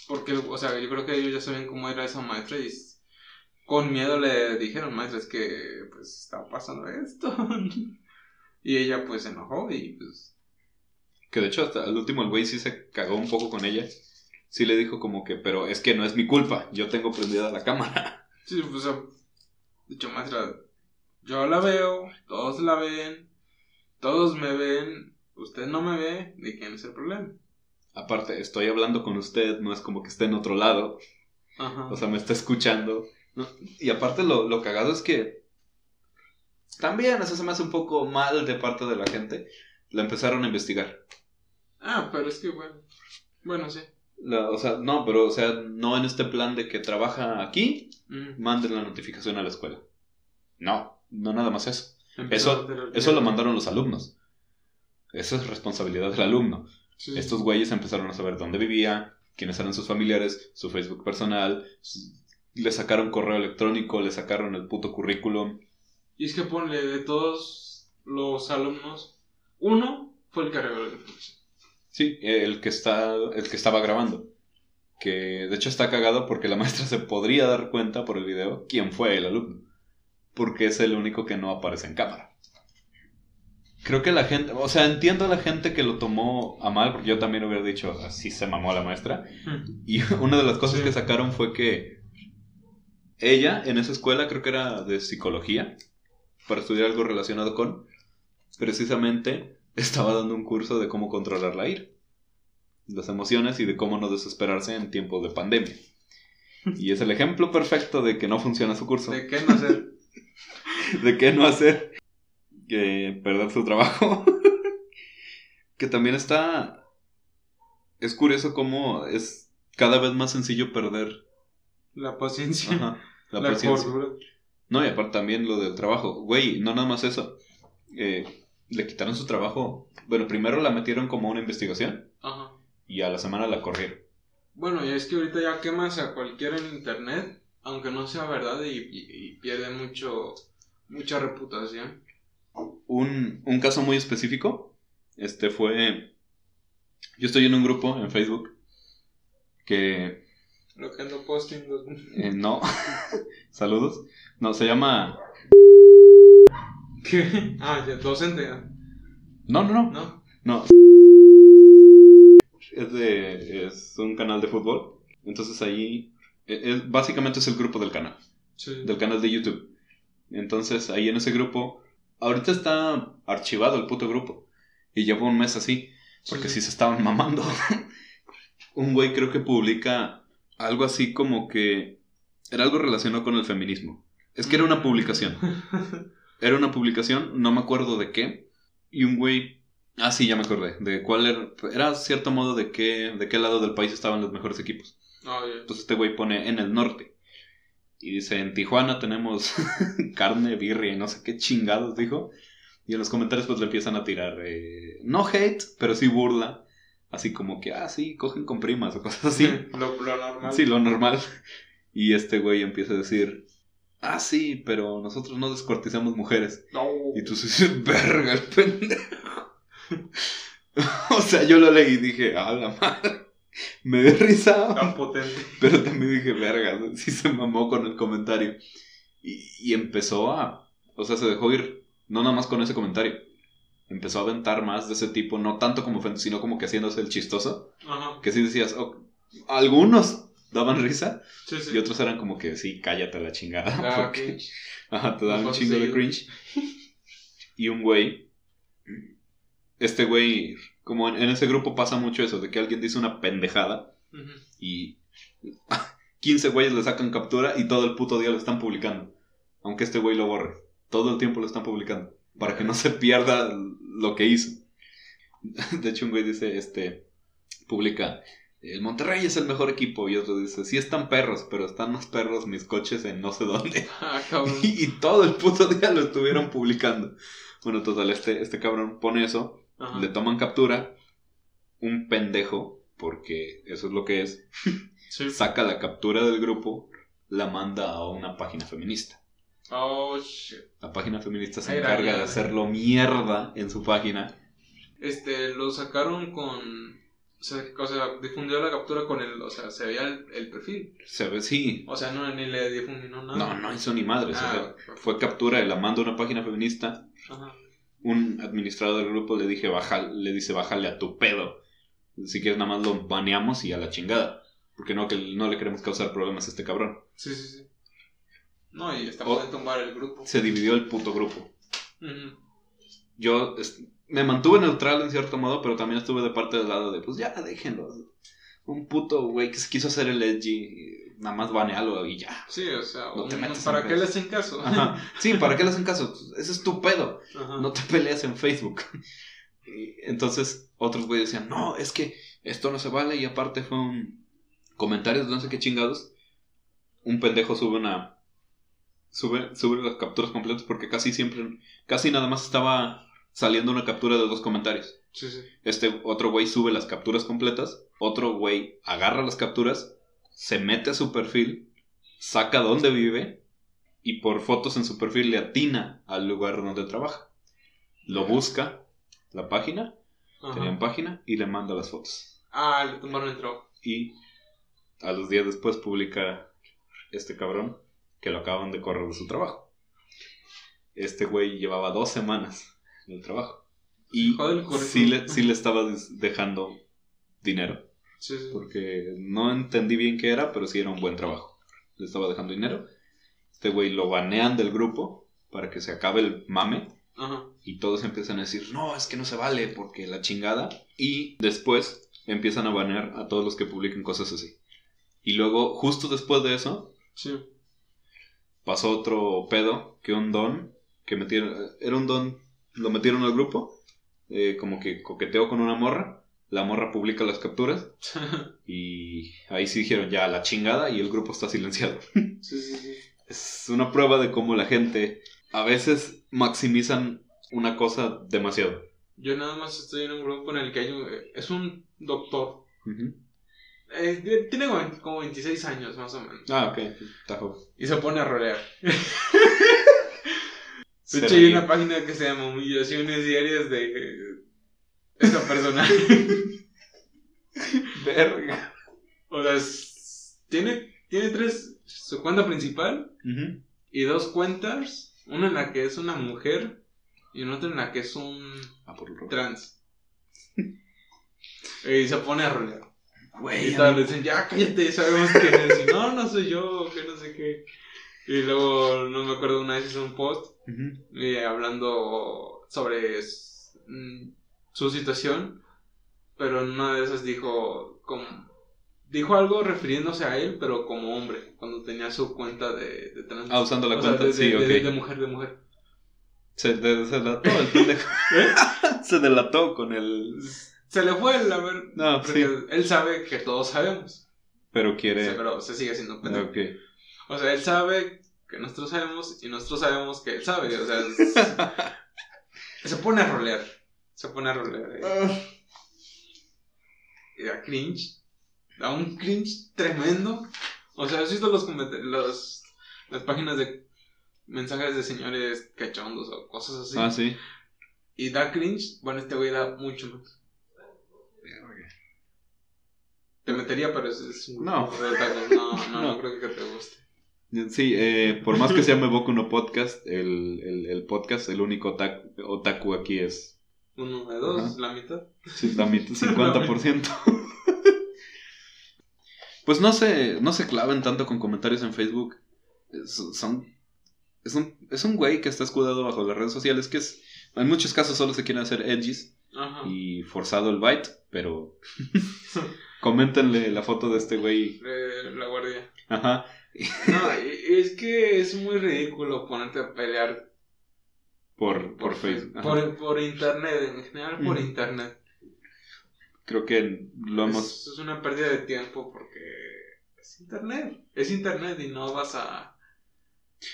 Porque, o sea, yo creo que ellos ya sabían cómo era esa maestra y con miedo le dijeron, maestra, es que pues está pasando esto. y ella pues se enojó y pues. Que de hecho, hasta el último el güey sí se cagó un poco con ella. Sí le dijo como que, pero es que no es mi culpa, yo tengo prendida la cámara. Sí, pues, o sea, dicho maestra, yo la veo, todos la ven, todos me ven, usted no me ve, ¿de quién es el problema? Aparte, estoy hablando con usted, no es como que esté en otro lado. Ajá. O sea, me está escuchando. ¿No? Y aparte lo, lo cagado es que también eso se me hace un poco mal de parte de la gente. La empezaron a investigar. Ah, pero es que, bueno, bueno, sí. La- o sea, no, pero o sea, no en este plan de que trabaja aquí, Mm. manden la notificación a la escuela. No, no nada más eso. Empezó Eso, eso lo mandaron los alumnos. Eso es responsabilidad del alumno. Sí. Estos güeyes empezaron a saber dónde vivía, quiénes eran sus familiares, su Facebook personal, le sacaron correo electrónico, le sacaron el puto currículum. Y es que ponle de todos los alumnos, uno fue el la información. Sí, el que está, el que estaba grabando. Que de hecho está cagado porque la maestra se podría dar cuenta por el video quién fue el alumno. Porque es el único que no aparece en cámara. Creo que la gente, o sea, entiendo a la gente que lo tomó a mal, porque yo también hubiera dicho, así se mamó a la maestra. Y una de las cosas Sí. que sacaron fue que ella en esa escuela, creo que era de psicología, para estudiar algo relacionado con, precisamente estaba dando un curso de cómo controlar la ira, las emociones y de cómo no desesperarse en tiempos de pandemia. Y es el ejemplo perfecto de que no funciona su curso, ¿De qué no hacer? de qué no hacer, que perder su trabajo. que también está... Es curioso cómo es cada vez más sencillo perder La paciencia. Ajá, la, la paciencia. cordura. No, y aparte también lo del trabajo. Güey, no nada más eso. Eh, le quitaron su trabajo. Bueno, primero la metieron como una investigación Ajá. y a la semana la corrieron. Bueno, y es que ahorita ya quemas a cualquiera en internet, aunque no sea verdad, y, y- y pierde mucho, mucha reputación. Un, un caso muy específico, este fue... Yo estoy en un grupo en Facebook que... Lo que ando posting. los- eh, no, saludos. No, se llama... ¿Qué? Ah, ya, docente. No, no, no. ¿No? No. Es de... Es un canal de fútbol. Entonces ahí... eh, es- básicamente es el grupo del canal. Sí. del canal de YouTube. Entonces, ahí en ese grupo, ahorita está archivado el puto grupo. Y lleva un mes así, porque sí se estaban mamando. un güey creo que publica algo así como que era algo relacionado con el feminismo. Es que era una publicación. Era una publicación, no me acuerdo de qué. Y un güey... Ah, sí, ya me acordé. De cuál era... Era cierto modo de qué, de qué lado del país estaban los mejores equipos. Ah. Entonces este güey pone en el norte. Y dice, en Tijuana tenemos carne, birria y no sé qué chingados, dijo. Y en los comentarios pues le empiezan a tirar, eh, no hate, pero sí burla. Así como que, ah, sí, cogen con primas o cosas así. Lo, lo normal. Sí, lo normal. Y este güey empieza a decir, ah, sí, pero nosotros no descuartizamos mujeres. No. Y tú dices, verga, el pendejo. o sea, yo lo leí y dije, ah, la madre. Me dio risa. Tan potente. Pero también dije, verga, sí se mamó con el comentario. Y, y empezó a. O sea, se dejó ir. No nada más con ese comentario. Empezó a aventar más de ese tipo, no tanto como ofensa, sino como que haciéndose el chistoso. Ajá. Que sí decías, oh, algunos daban risa Sí, sí. y otros eran como que sí, cállate la chingada. Ah, porque, ajá, te daban un chingo de cringe. Y un güey. Este güey, como en, en ese grupo pasa mucho eso, de que alguien dice una pendejada y 15 güeyes le sacan captura y todo el puto día lo están publicando. Aunque este güey lo borre. Todo el tiempo lo están publicando. Para que no se pierda lo que hizo. De hecho, un güey dice, este, publica, el Monterrey es el mejor equipo. Y otro dice, sí están perros, pero están más perros mis coches en no sé dónde. Ah. Y, y todo el puto día lo estuvieron publicando. Bueno, total, este, este cabrón pone eso, Ajá. le toman captura, un pendejo, porque eso es lo que es, Sí. saca la captura del grupo, la manda a una página feminista. Oh, shit. La página feminista se encarga de hacerlo mierda en su página. Este, lo sacaron con. O sea, o sea, difundió la captura con el. O sea, se veía el, el perfil. Se ve, sí. O sea, no, ni le difundió nada. No, no hizo ni madres. o Ah, sea, fue captura y la manda a una página feminista. Ajá. un administrador del grupo le dije, baja, le dice, bájale a tu pedo. Si quieres nada más lo baneamos y a la chingada. Porque no, que no le queremos causar problemas a este cabrón. Sí, sí, sí. No, y está oh, tumbar el grupo. Se dividió el puto grupo. Yo me mantuve neutral en cierto modo, pero también estuve de parte del lado de, pues ya, déjenlo. Un puto güey que se quiso hacer el edgy, nada más banealo y ya. Sí, o sea, ¿para qué le hacen caso? Sí, ¿para qué le hacen caso? Ese es tu pedo. No te peleas en Facebook. entonces, otros güeyes decían, no, es que esto no se vale y aparte fue un comentario de no sé qué chingados. Un pendejo sube una... Sube, sube las capturas completas porque casi siempre, casi nada más estaba saliendo una captura de dos comentarios. Sí, sí. Este otro güey sube las capturas completas, otro güey agarra las capturas, se mete a su perfil, saca dónde vive y por fotos en su perfil le atina al lugar donde trabaja. Lo busca, la página, página y le manda las fotos. Ah, le tomaron el trabajo. Y a los días después publica este cabrón que lo acaban de correr de su trabajo. Este güey llevaba dos semanas el trabajo. Y sí le, sí le estaba dejando dinero. Sí, sí. Porque no entendí bien qué era, pero sí era un buen trabajo. Le estaba dejando dinero. Este güey lo banean del grupo para que se acabe el mame. Ajá. Y todos empiezan a decir, no, es que no se vale porque la chingada. Y después empiezan a banear a todos los que publiquen cosas así. Y luego, justo después de eso, sí. Pasó otro pedo que un don que metieron. Era un don lo metieron al grupo, eh, como que coqueteó con una morra, la morra publica las capturas y ahí sí dijeron ya la chingada y el grupo está silenciado. Sí, sí, sí. Es una prueba de cómo la gente a veces maximizan una cosa demasiado. Yo nada más estoy en un grupo en el que hay un, es un doctor. Eh, tiene como 26 años más o menos. Ah, ok. Está Y se pone a rolear. De hecho, hay una página que se llama Humillaciones Diarias de esta persona. Verga. O sea, tiene, tiene tres, su cuenta principal y dos cuentas. Una en la que es una mujer y una otra en la que es un ah, trans. y se pone a rolear. Güey. Y tal, le dicen, ya cállate, sabemos que es. no, no soy yo, que no sé qué. Y luego, no me acuerdo, una vez hizo un post eh, hablando sobre mm, su situación, pero en una de esas dijo como dijo algo refiriéndose a él, pero como hombre, cuando tenía su cuenta de, de trans. Ah, usando la cuenta, de, sí, de, mujer, de mujer. Se, delató el pendejo. ¿Eh? se delató con el... Se le fue el ver... No, porque él sabe que todos sabemos. Pero quiere... pero se sigue siendo pendejo. Okay. O sea, él sabe que nosotros sabemos y nosotros sabemos que él sabe. O sea, se pone a rolear. Se pone a rolear. Eh. Y da cringe. Da un cringe tremendo. O sea, ¿has visto los, los las páginas de mensajes de señores cachondos o cosas así? Ah, sí. Y da cringe. Bueno, este güey da mucho más. Te metería, pero es, un no. no. No, no, creo que te guste. Sí, eh, por más que sea Me Boku no Podcast, el, el, el podcast, el único otaku, aquí es. Uno de dos, la mitad. Sí, la mitad, 50%. pues no se, no se claven tanto con comentarios en Facebook. son, es, un, es un güey que está escudado bajo las redes sociales, que es, en muchos casos solo se quieren hacer edgys y forzado el byte, pero coméntenle la foto de este güey. la guardia. Ajá. No, es que es muy ridículo ponerte a pelear por, por, Facebook. Por, internet, en general por internet. Creo que lo hemos... Es una pérdida de tiempo porque es internet. Es internet y no vas a...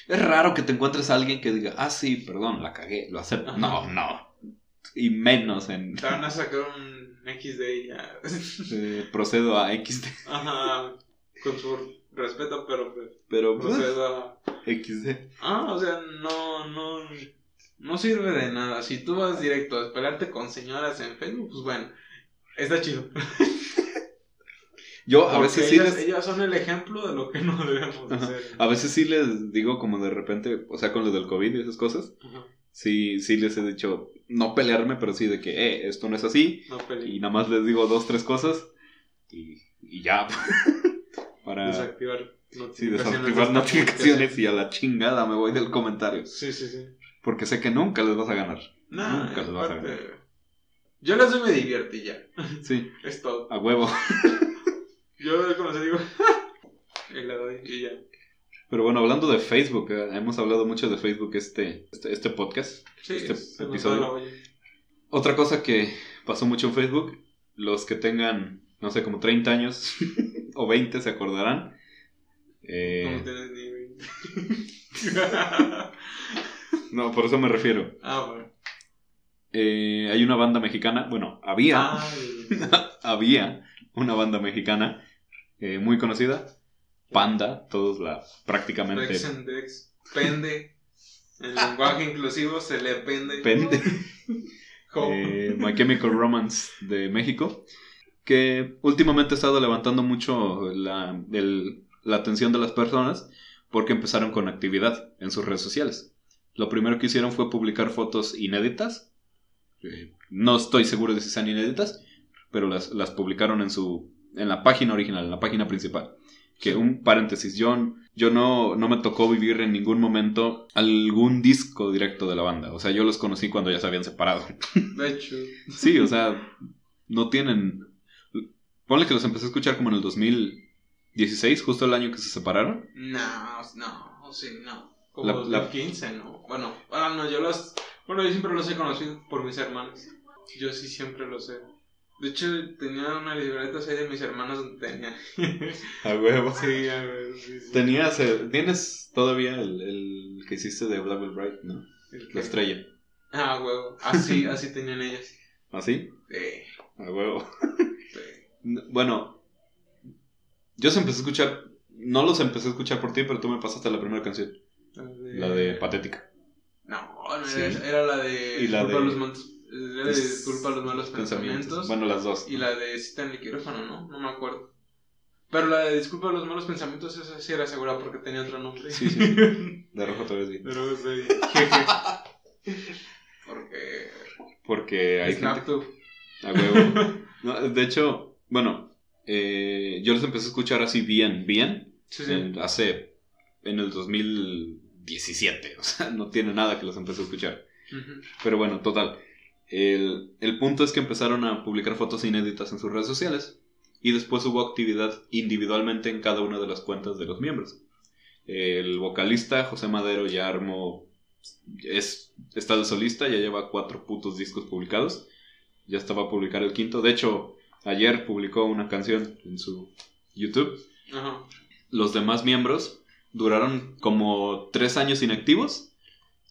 Es raro que te encuentres a alguien que diga, ah, sí, perdón, la cagué, lo acepto. No, no. Y menos en... Te van a sacar un XD y ya. Eh, procedo a XD. Ajá, con su respeto, pero pero proceda XD. Ah, o sea, no, no, no sirve de nada. Si tú vas directo a esperarte con señoras en Facebook, pues bueno, está chido. Yo a veces sí ellas, ellas son el ejemplo de lo que no debemos hacer. A veces sí les digo como de repente, o sea, con lo del COVID y esas cosas, sí, sí les he dicho, no pelearme, pero sí de que, eh, esto no es así. No. Y nada más les digo dos, tres cosas. Y, y ya. Para Desactivar sí, notificaciones. desactivar de esta notificaciones y a la chingada me voy del comentario. Sí, sí, sí. Porque sé que nunca les vas a ganar. Nah, Nunca les vas a ganar. Yo les doy me divierto y ya. Sí, Es todo. a huevo. Yo como se digo, y le doy y ya. Pero bueno, hablando de Facebook, eh, hemos hablado mucho de Facebook este, este, este podcast. Sí, Este nos episodio. Otra cosa que pasó mucho en Facebook, los que tengan, no sé, como 30 años o 20 se acordarán. Eh, No tienes ni 20. no, por eso me refiero. ah, bueno. Eh, hay una banda mexicana, bueno, había, había una banda mexicana eh, muy conocida, Panda, todos la prácticamente Rex and Dex. Pende. En lenguaje inclusivo se le pende. pende. Eh, My Chemical Romance de México, que últimamente ha estado levantando mucho la, el- la atención de las personas porque empezaron con actividad en sus redes sociales. Lo primero que hicieron fue publicar fotos inéditas. Eh, no estoy seguro de si sean inéditas, pero las, las publicaron en su en la página original, en la página principal. Que un paréntesis, yo, yo no, no me tocó vivir en ningún momento algún disco directo de la banda. O sea, yo los conocí cuando ya se habían separado. De hecho. Sí, o sea, no tienen. Ponle que los empecé a escuchar como en el 2016, justo el año que se separaron. No, no, sí, no. Como La- la- 2015, ¿no? Bueno, ah, no, yo los. Bueno, yo siempre los he conocido por mis hermanos. Yo sí siempre los he. De hecho, tenía una libreta así de mis hermanos donde tenía. A huevo. sí, a ver, sí, sí. Tenías, eh, tienes todavía el, el que hiciste de Black Veil Bright, ¿no? La estrella. Ah, huevo. Así, así tenían ellas. ¿Así? Sí, A huevo. sí. Bueno, yo se empecé a escuchar. No los empecé a escuchar por ti, pero tú me pasaste la primera canción. La de, La de Patética. No, no Sí. era, la de. Y la de- los malos. De Disculpa los malos pensamientos. Bueno, las dos. Y la de cita en el quirófano, ¿no? No me acuerdo. Pero la de Disculpa los malos pensamientos, esa sí era segura porque tenía otro nombre. Sí, sí, sí. De rojo otra vez vi. Pero sí. porque. Porque hay gente Snaptube. A huevo. No, de hecho, bueno, eh, yo los empecé a escuchar así bien, bien, Sí, sí. en- hace, en el 2017, o sea, no tiene nada que los empecé a escuchar. Pero bueno, total. El, el punto es que empezaron a publicar fotos inéditas en sus redes sociales y después hubo actividad individualmente en cada una de las cuentas de los miembros. El vocalista José Madero ya armó, es, está de solista, ya lleva cuatro putos discos publicados. Ya estaba a publicar el quinto. De hecho, ayer publicó una canción en su YouTube. Ajá. Los demás miembros duraron como tres años inactivos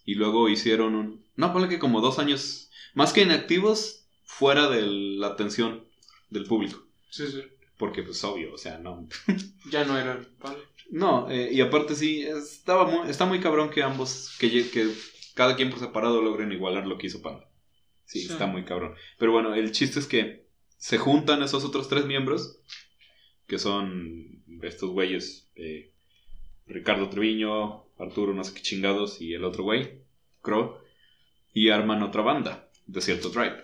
y luego hicieron un... No, ponle que como dos años más que inactivos fuera de la atención del público. Sí, sí. Porque pues obvio, o sea, no... Ya no eran. Vale. No, eh, y aparte sí, estaba muy, está muy cabrón que ambos, que, que cada quien por separado logren igualar lo que hizo Panda. Sí, Sí. está muy cabrón. Pero bueno, el chiste es que se juntan esos otros tres miembros, que son estos güeyes, eh, Ricardo Treviño, Arturo no sé qué chingados y el otro güey, Crow, y arman otra banda, Desierto Drive.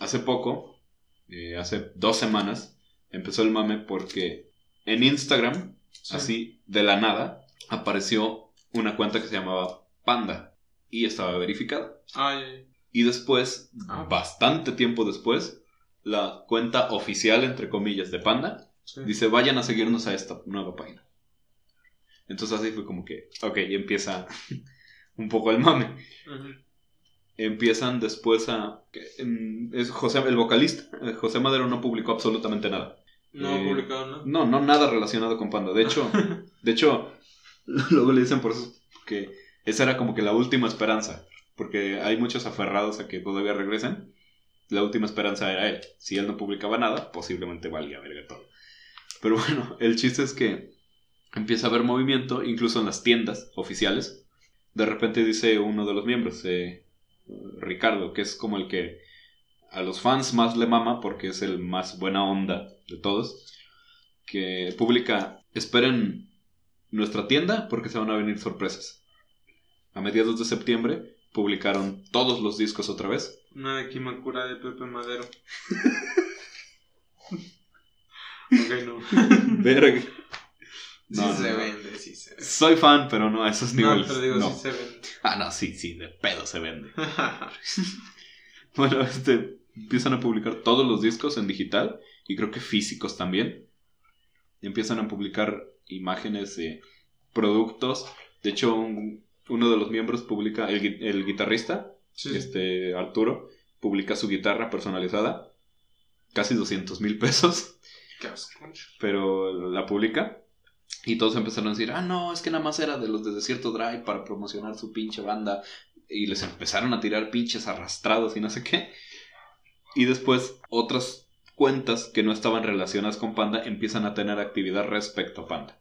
Hace poco, eh, hace dos semanas, empezó el mame porque en Instagram Sí. Así, de la nada, apareció una cuenta que se llamaba Panda y estaba verificada. Ay, Y después, Ah. bastante tiempo después, la cuenta oficial, entre comillas, de Panda, sí. dice, vayan a seguirnos a esta nueva página. Entonces así fue como que, ok, y empieza un poco el mame. Ujú. Empiezan después a... Es José, el vocalista, eh, José Madero no publicó absolutamente nada. No Eh, ha publicado nada. No, no nada relacionado con Panda. De hecho, de hecho, luego le dicen por eso que esa era como que la última esperanza. Porque hay muchos aferrados a que todavía regresen. La última esperanza era él. Si él no publicaba nada, posiblemente valía verga todo. Pero bueno, el chiste es que empieza a haber movimiento, incluso en las tiendas oficiales. De repente dice uno de los miembros, eh, Ricardo, que es como el que a los fans más le mama porque es el más buena onda de todos, que publica, esperen nuestra tienda porque se van a venir sorpresas. A mediados de septiembre publicaron todos los discos otra vez. Una de Kimakura de Pepe Madero. ok, no. Verga. Sí No, no, se no. vende, sí se vende. Soy fan, pero no a esos No, niveles. pero digo, no. sí se vende. Ah, no, sí, sí, de pedo se vende. Bueno, este, empiezan a publicar todos los discos en digital y creo que físicos también. Y empiezan a publicar imágenes de productos. De hecho, un- uno de los miembros publica, el, gui- el guitarrista, Sí, sí. este Arturo, publica su guitarra personalizada. Casi 200 mil pesos, pero la publica. Y todos empezaron a decir, ah, no, es que nada más era de los de Desierto Drive para promocionar su pinche banda. Y les empezaron a tirar pinches arrastrados y no sé qué. Y después otras cuentas que no estaban relacionadas con Panda empiezan a tener actividad respecto a Panda.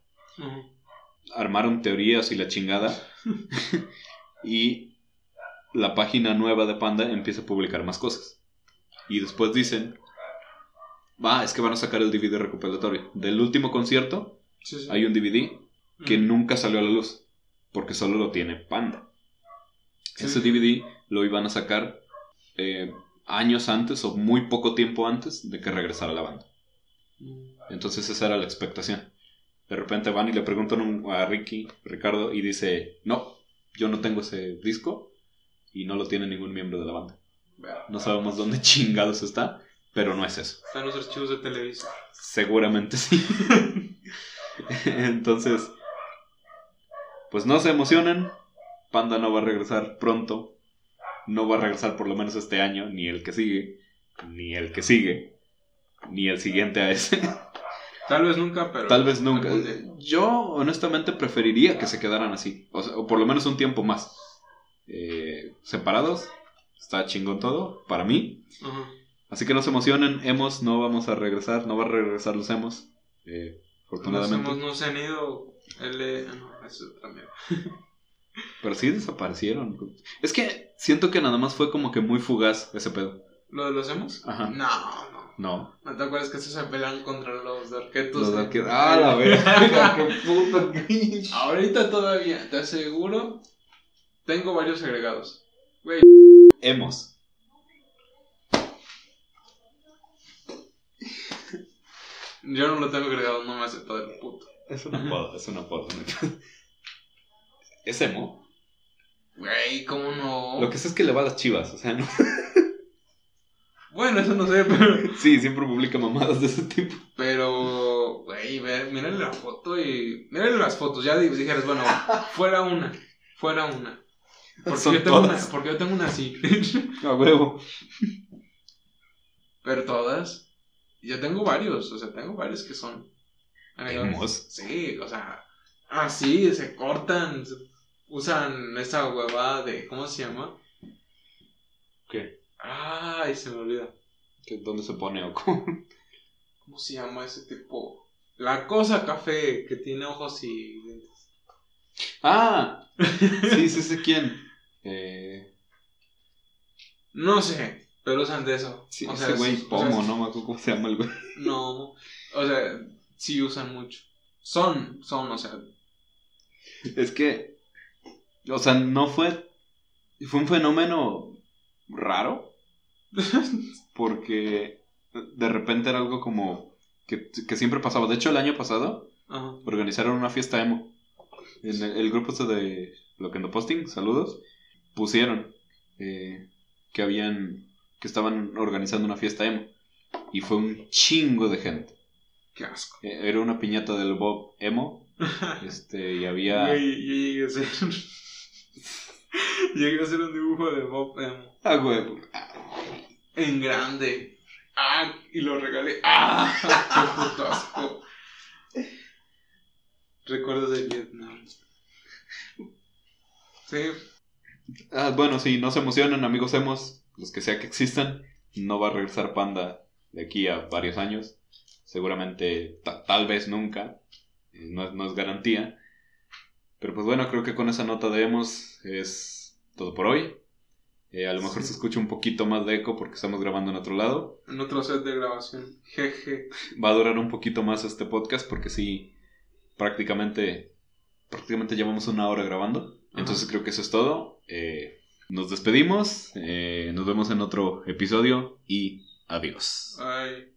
Armaron teorías y la chingada. y la página nueva de Panda empieza a publicar más cosas. Y después dicen, va, es que van a sacar el DVD recopilatorio. Del último concierto Sí, sí. hay un DVD que nunca salió a la luz, porque solo lo tiene Panda. Sí. Ese DVD lo iban a sacar eh, años antes o muy poco tiempo antes de que regresara la banda. Entonces esa era la expectación. De repente van y le preguntan un- a Ricky, Ricardo, y dice, no, yo no tengo ese disco y no lo tiene ningún miembro de la banda. No sabemos dónde chingados está, pero no es eso. Están los archivos de Televisa. Seguramente sí. Entonces, pues no se emocionen. Panda no va a regresar pronto. No va a regresar por lo menos este año, ni el que sigue, ni el que sigue, ni el siguiente a ese. Tal vez nunca, pero. Tal vez nunca. Yo honestamente preferiría que se quedaran así. O, sea, o por lo menos un tiempo más. Eh, separados. Está chingón todo, para mí. Así que no se emocionen, hemos no vamos a regresar, no va a regresar los hemos. Eh, Nos afortunadamente. hemos, no se han ido. L. ah, no, eso mierda. Pero sí desaparecieron. Es que siento que nada más fue como que muy fugaz ese pedo. ¿Lo de los hemos? Ajá. No, no. No. ¿No te acuerdas que estos se pelean contra los de Arquetos? Los de ¡Ah, la verga! ¡Qué puto! Ahorita todavía, te aseguro. Tengo varios agregados. Güey, Hemos. Yo no lo tengo agregado, no me hace todo el puto. Es una poda, es una poda. ¿Es emo? Güey, ¿cómo no? Lo que sé es que le va a las chivas, o sea, no. Bueno, eso no sé, pero. Sí, siempre publica mamadas de ese tipo. Pero, güey, mírale la foto y. Mírale las fotos. Ya di- dijeras, bueno, fuera una. Fuera una. Porque, Son yo tengo una, porque yo tengo una así. A huevo. Pero todas. Yo tengo varios. O sea, tengo varios que son. Emos. Sí, o sea. Así, se cortan. se- usan esa huevada de. ¿Cómo se llama? ¿Qué? Ay, se me olvida. ¿Qué- ¿Dónde se pone o cómo? ¿Cómo se llama ese tipo? La cosa café que tiene ojos y dientes. ¡Ah! Sí, sí sé quién. Eh, No sé, pero usan de eso. sí, o ese sea, güey es- o Pomo, sea, no me acuerdo cómo se llama el güey. No, o sea, sí usan mucho. Son, son, o sea, Es que, o sea, no fue, fue un fenómeno raro, porque de repente era algo como que, que siempre pasaba. De hecho, el año pasado ajá. organizaron una fiesta emo. En el, el grupo este de Loquendo Posting, saludos, pusieron eh, que habían, que estaban organizando una fiesta emo. Y fue un chingo de gente. qué asco. Eh, Era una piñata del Bob emo. Este, y había... Yo llegué a hacer. llegué a hacer un dibujo de Bob Emo. Ah, güey. En grande. Ah, y lo regalé. Ah, qué puto asco. Recuerdos de Vietnam. Sí, Ah, bueno, sí, no se emocionen, amigos hemos, los que sea que existan. No va a regresar Panda de aquí a varios años. Seguramente, ta- tal vez nunca. Eh, No, es- no es garantía. Pero pues bueno, creo que con esa nota de hemos es todo por hoy. Eh, a lo mejor Sí. se escucha un poquito más de eco porque estamos grabando en otro lado. en otro set de grabación. Jeje. Va a durar un poquito más este podcast porque sí, prácticamente, prácticamente llevamos una hora grabando. Entonces creo que eso es todo. Eh, Nos despedimos, eh, nos vemos en otro episodio y adiós. Ay.